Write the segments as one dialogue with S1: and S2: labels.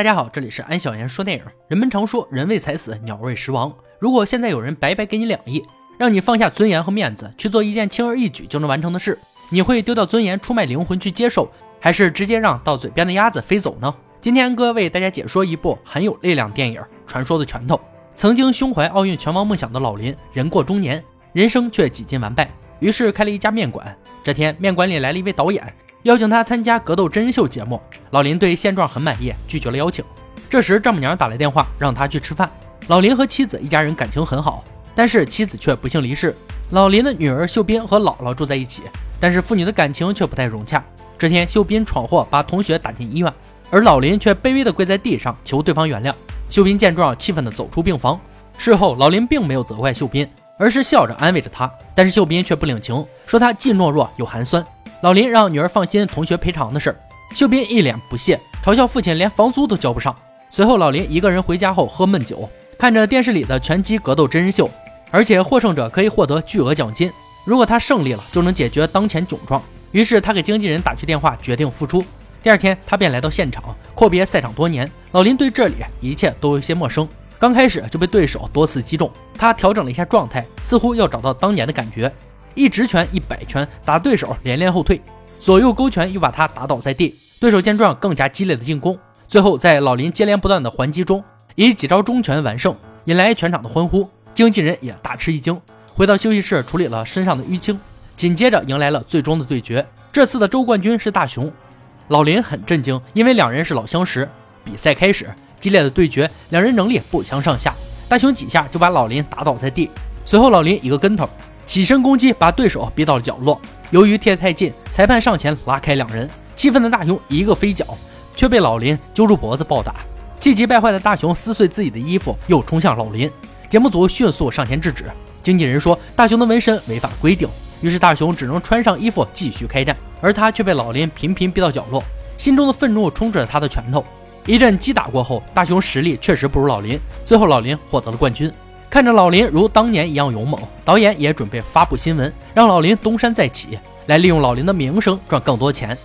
S1: 大家好，这里是安小言说电影。人们常说人为财死，鸟为食亡。如果现在有人白白给你两亿，让你放下尊严和面子去做一件轻而易举就能完成的事，你会丢掉尊严，出卖灵魂去接受，还是直接让到嘴边的鸭子飞走呢？今天哥为大家解说一部很有力量电影《传说的拳头》。曾经胸怀奥运拳王梦想的老林，人过中年，人生却几近完败，于是开了一家面馆。这天，面馆里来了一位导演。邀请他参加格斗真人秀节目，老林对现状很满意，拒绝了邀请。这时丈母娘打来电话，让他去吃饭。老林和妻子一家人感情很好，但是妻子却不幸离世。老林的女儿秀斌和姥姥住在一起，但是父女的感情却不太融洽。这天，秀斌闯祸把同学打进医院，而老林却卑微地跪在地上求对方原谅。秀斌见状，气愤地走出病房。事后，老林并没有责怪秀斌，而是笑着安慰着他。但是秀斌却不领情，说他既懦弱又寒酸。老林让女儿放心，同学赔偿的事儿，秀斌一脸不屑，嘲笑父亲连房租都交不上。随后，老林一个人回家后喝闷酒，看着电视里的拳击格斗真人秀，而且获胜者可以获得巨额奖金，如果他胜利了，就能解决当前窘状。于是他给经纪人打去电话，决定复出。第二天，他便来到现场，阔别赛场多年，老林对这里一切都有些陌生。刚开始就被对手多次击中，他调整了一下状态，似乎要找到当年的感觉。一直拳一百拳打对手连连后退，左右勾拳又把他打倒在地。对手见状更加激烈的进攻，最后在老林接连不断的还击中，以几招中拳完胜，引来全场的欢呼。经纪人也大吃一惊，回到休息室处理了身上的淤青，紧接着迎来了最终的对决。这次的周冠军是大雄，老林很震惊，因为两人是老相识。比赛开始，激烈的对决，两人能力不相上下。大雄几下就把老林打倒在地，随后老林一个跟头。起身攻击，把对手逼到了角落。由于贴得太近，裁判上前拉开两人。气愤的大雄一个飞脚，却被老林揪住脖子暴打。气急败坏的大雄撕碎自己的衣服，又冲向老林。节目组迅速上前制止。经纪人说大雄的纹身违反规定，于是大雄只能穿上衣服继续开战。而他却被老林频频逼到角落，心中的愤怒充斥着他的拳头。一阵击打过后，大雄实力确实不如老林，最后老林获得了冠军。看着老林如当年一样勇猛，导演也准备发布新闻，让老林东山再起，来利用老林的名声赚更多钱。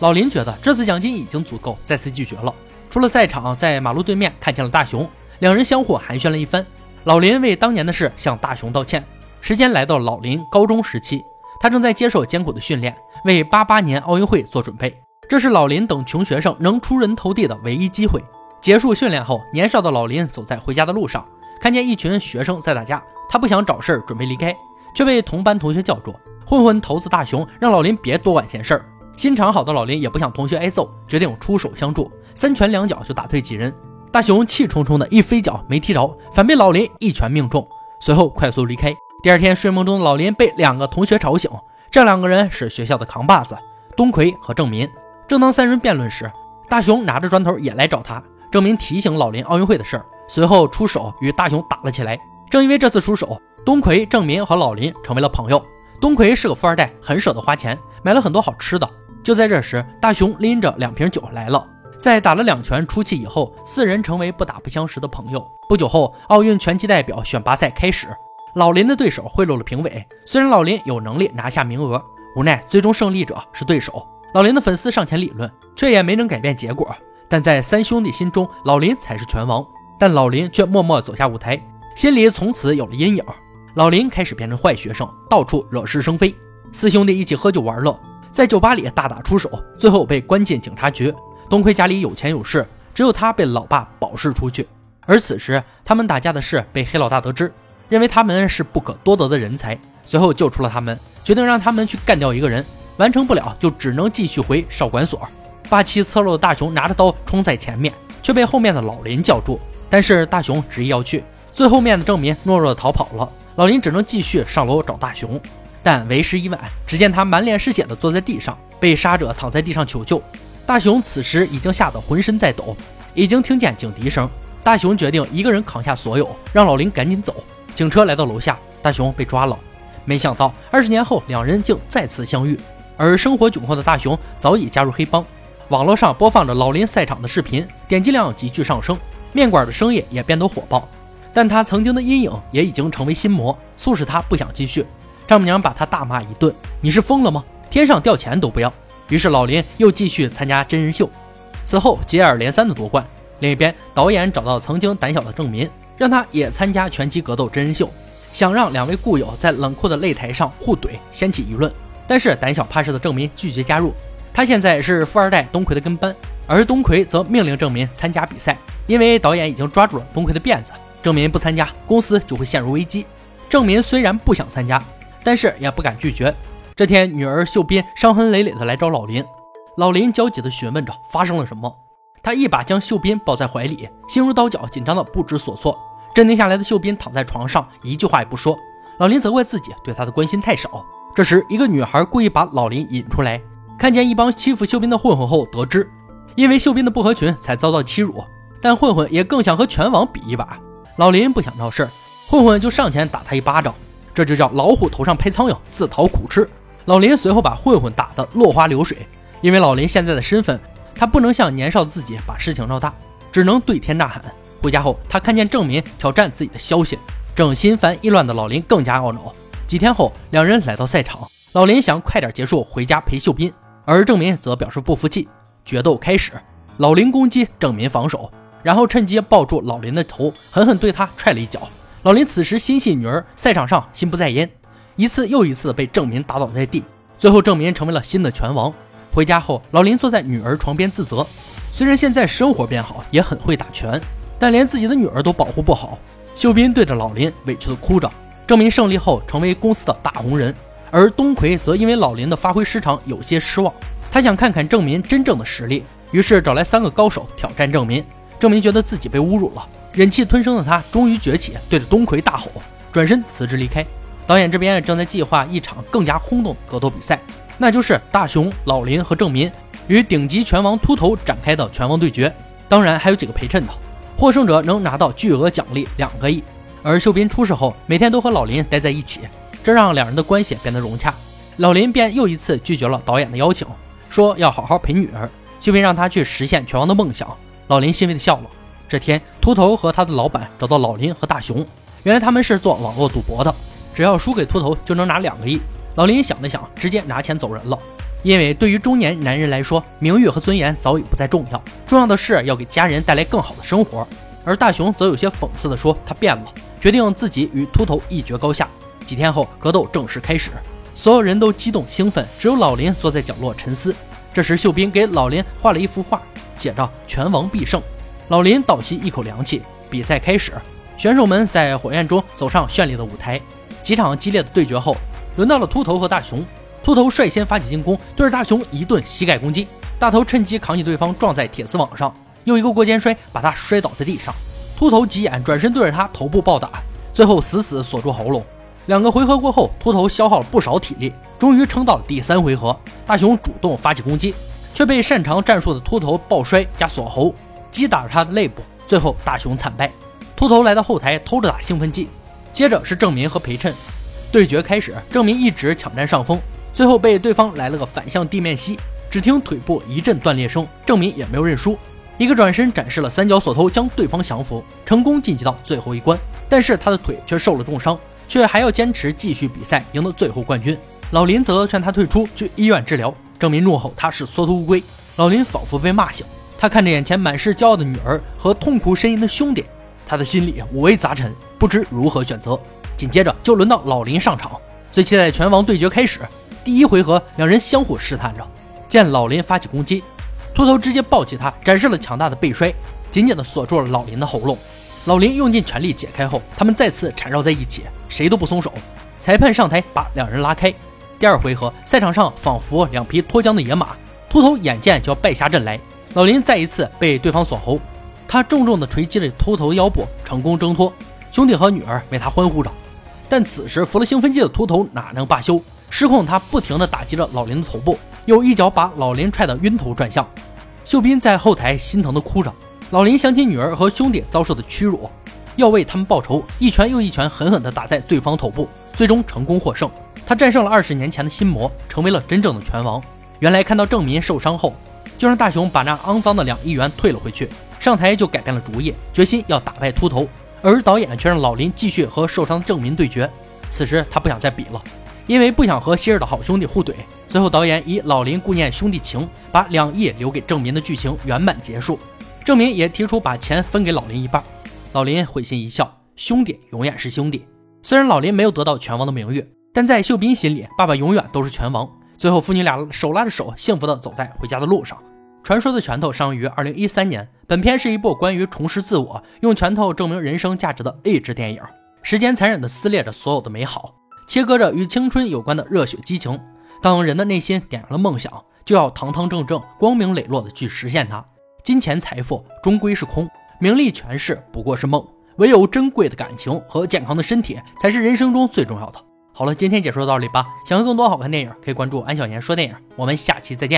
S1: 老林觉得这次奖金已经足够，再次拒绝了。出了赛场，在马路对面看见了大雄，两人相互寒暄了一番。老林为当年的事向大雄道歉。时间来到老林高中时期，他正在接受艰苦的训练，为八八年奥运会做准备。这是老林等穷学生能出人头地的唯一机会。结束训练后，年少的老林走在回家的路上。看见一群学生在打架，他不想找事儿，准备离开，却被同班同学叫住。混混头子大雄让老林别多管闲事儿。心肠好的老林也不想同学挨揍，决定出手相助，三拳两脚就打退几人。大雄气冲冲的一飞脚没踢着，反被老林一拳命中，随后快速离开。第二天睡梦中的老林被两个同学吵醒，这两个人是学校的扛把子，东魁和郑民。正当三人辩论时，大雄拿着砖头也来找他。郑民提醒老林奥运会的事儿。随后出手与大雄打了起来。正因为这次出手，东魁、郑民和老林成为了朋友。东魁是个富二代，很舍得花钱，买了很多好吃的。就在这时，大雄拎着两瓶酒来了。在打了两拳出气以后，四人成为不打不相识的朋友。不久后，奥运拳击代表选拔赛开始。老林的对手贿赂了评委，虽然老林有能力拿下名额，无奈最终胜利者是对手。老林的粉丝上前理论，却也没能改变结果。但在三兄弟心中，老林才是拳王。但老林却默默走下舞台，心里从此有了阴影。老林开始变成坏学生，到处惹是生非。四兄弟一起喝酒玩乐，在酒吧里大打出手，最后被关进警察局。东魁家里有钱有势，只有他被老爸保释出去。而此时，他们打架的事被黑老大得知，认为他们是不可多得的人才，随后救出了他们，决定让他们去干掉一个人。完成不了，就只能继续回少管所。霸气侧漏的大雄拿着刀冲在前面，却被后面的老林叫住。但是大雄执意要去，最后面的证民懦弱的逃跑了。老林只能继续上楼找大雄，但为时已晚。只见他满脸是血的坐在地上，被杀者躺在地上求救。大雄此时已经吓得浑身在抖，已经听见警笛声。大雄决定一个人扛下所有，让老林赶紧走。警车来到楼下，大雄被抓了。没想到二十年后，两人竟再次相遇。而生活窘迫的大雄早已加入黑帮。网络上播放着老林赛场的视频，点击量急剧上升。面馆的生意也变得火爆，但他曾经的阴影也已经成为心魔，促使他不想继续。丈母娘把他大骂一顿：“你是疯了吗？天上掉钱都不要！”于是老林又继续参加真人秀，此后接二连三的夺冠。另一边，导演找到曾经胆小的郑民，让他也参加拳击格斗真人秀，想让两位故友在冷酷的擂台上互怼，掀起舆论。但是胆小怕事的郑民拒绝加入。他现在是富二代东奎的跟班，而东奎则命令郑民参加比赛，因为导演已经抓住了东奎的辫子。郑民不参加，公司就会陷入危机。郑民虽然不想参加，但是也不敢拒绝。这天，女儿秀斌伤痕累累的来找老林，老林焦急地询问着发生了什么。他一把将秀斌抱在怀里，心如刀绞，紧张的不知所措。镇定下来的秀斌躺在床上，一句话也不说。老林责怪自己对他的关心太少。这时，一个女孩故意把老林引出来。看见一帮欺负秀斌的混混后，得知因为秀斌的不合群才遭到欺辱，但混混也更想和拳王比一把。老林不想闹事，混混就上前打他一巴掌，这就叫老虎头上拍苍蝇，自讨苦吃。老林随后把混混打得落花流水。因为老林现在的身份，他不能像年少的自己把事情闹大，只能对天大喊。回家后，他看见郑民挑战自己的消息，正心烦意乱的老林更加懊恼。几天后，两人来到赛场，老林想快点结束，回家陪秀斌。而郑民则表示不服气，决斗开始，老林攻击，郑民防守，然后趁机抱住老林的头，狠狠对他踹了一脚。老林此时心系女儿，赛场上心不在焉，一次又一次被郑民打倒在地。最后，郑民成为了新的拳王。回家后，老林坐在女儿床边自责，虽然现在生活变好，也很会打拳，但连自己的女儿都保护不好。秀斌对着老林委屈的哭着。郑民胜利后，成为公司的大红人。而东奎则因为老林的发挥失常有些失望，他想看看郑民真正的实力，于是找来三个高手挑战郑民。郑民觉得自己被侮辱了，忍气吞声的他终于崛起，对着东奎大吼，转身辞职离开。导演这边正在计划一场更加轰动的格斗比赛，那就是大雄、老林和郑民与顶级拳王秃头展开的拳王对决，当然还有几个陪衬的，获胜者能拿到巨额奖励两个亿。而秀斌出事后，每天都和老林待在一起。这让两人的关系变得融洽，老林便又一次拒绝了导演的邀请，说要好好陪女儿。秀斌让他去实现拳王的梦想，老林欣慰地笑了。这天，秃头和他的老板找到老林和大雄，原来他们是做网络赌博的，只要输给秃头就能拿两个亿。老林想了想，直接拿钱走人了，因为对于中年男人来说，名誉和尊严早已不再重要，重要的是要给家人带来更好的生活。而大雄则有些讽刺地说，他变了，决定自己与秃头一决高下。几天后，格斗正式开始，所有人都激动兴奋，只有老林坐在角落沉思。这时，秀斌给老林画了一幅画，写着“拳王必胜”。老林倒吸一口凉气。比赛开始，选手们在火焰中走上绚丽的舞台。几场激烈的对决后，轮到了秃头和大雄。秃头率先发起进攻，对着大雄一顿膝盖攻击。大头趁机扛起对方，撞在铁丝网上，又一个过肩摔，把他摔倒在地上。秃头急眼，转身对着他头部暴打，最后死死锁住喉咙。两个回合过后，秃头消耗了不少体力，终于撑到了第三回合。大雄主动发起攻击，却被擅长战术的秃头抱摔加锁喉，击打着他的肋部。最后大雄惨败。秃头来到后台偷着打兴奋剂。接着是郑民和裴趁，对决开始。郑民一直抢占上风，最后被对方来了个反向地面吸，只听腿部一阵断裂声，郑民也没有认输，一个转身展示了三角锁头，将对方降服，成功晋级到最后一关。但是他的腿却受了重伤。却还要坚持继续比赛，赢得最后冠军。老林则劝他退出，去医院治疗。郑民怒吼他是缩头乌龟。老林仿佛被骂醒，他看着眼前满是骄傲的女儿和痛苦呻吟的兄弟，他的心里五味杂陈，不知如何选择。紧接着就轮到老林上场，最期待的拳王对决开始。第一回合，两人相互试探着。见老林发起攻击，秃头直接抱起他，展示了强大的背摔，紧紧地锁住了老林的喉咙。老林用尽全力解开后，他们再次缠绕在一起，谁都不松手。裁判上台把两人拉开。第二回合，赛场上仿佛两匹脱缰的野马，秃头眼见就要败下阵来。老林再一次被对方锁喉，他重重地锤击了秃头腰部，成功挣脱。兄弟和女儿为他欢呼着。但此时服了兴奋剂的秃头哪能罢休？失控，他不停地打击着老林的头部，又一脚把老林踹得晕头转向。秀斌在后台心疼地哭着。老林想起女儿和兄弟遭受的屈辱，要为他们报仇，一拳又一拳狠狠地打在对方头部，最终成功获胜。他战胜了二十年前的心魔，成为了真正的拳王。原来看到郑民受伤后，就让大雄把那肮脏的两亿元退了回去，上台就改变了主意，决心要打败秃头。而导演却让老林继续和受伤的郑民对决。此时他不想再比了，因为不想和昔日的好兄弟互怼。最后导演以老林顾念兄弟情，把两亿留给郑民的剧情圆满结束。郑民也提出把钱分给老林一半。老林会心一笑，兄弟永远是兄弟。虽然老林没有得到拳王的名誉，但在秀斌心里，爸爸永远都是拳王。最后，父女俩手拉着手，幸福的走在回家的路上。传说的拳头上映于二零一三年。本片是一部关于重拾自我、用拳头证明人生价值的励志电影。时间残忍地撕裂着所有的美好，切割着与青春有关的热血激情。当人的内心点燃了梦想，就要堂堂正正、光明磊落地去实现它。金钱财富终归是空，名利权势不过是梦，唯有珍贵的感情和健康的身体才是人生中最重要的。好了，今天解说到这里吧。想看更多好看电影，可以关注安小言说电影。我们下期再见。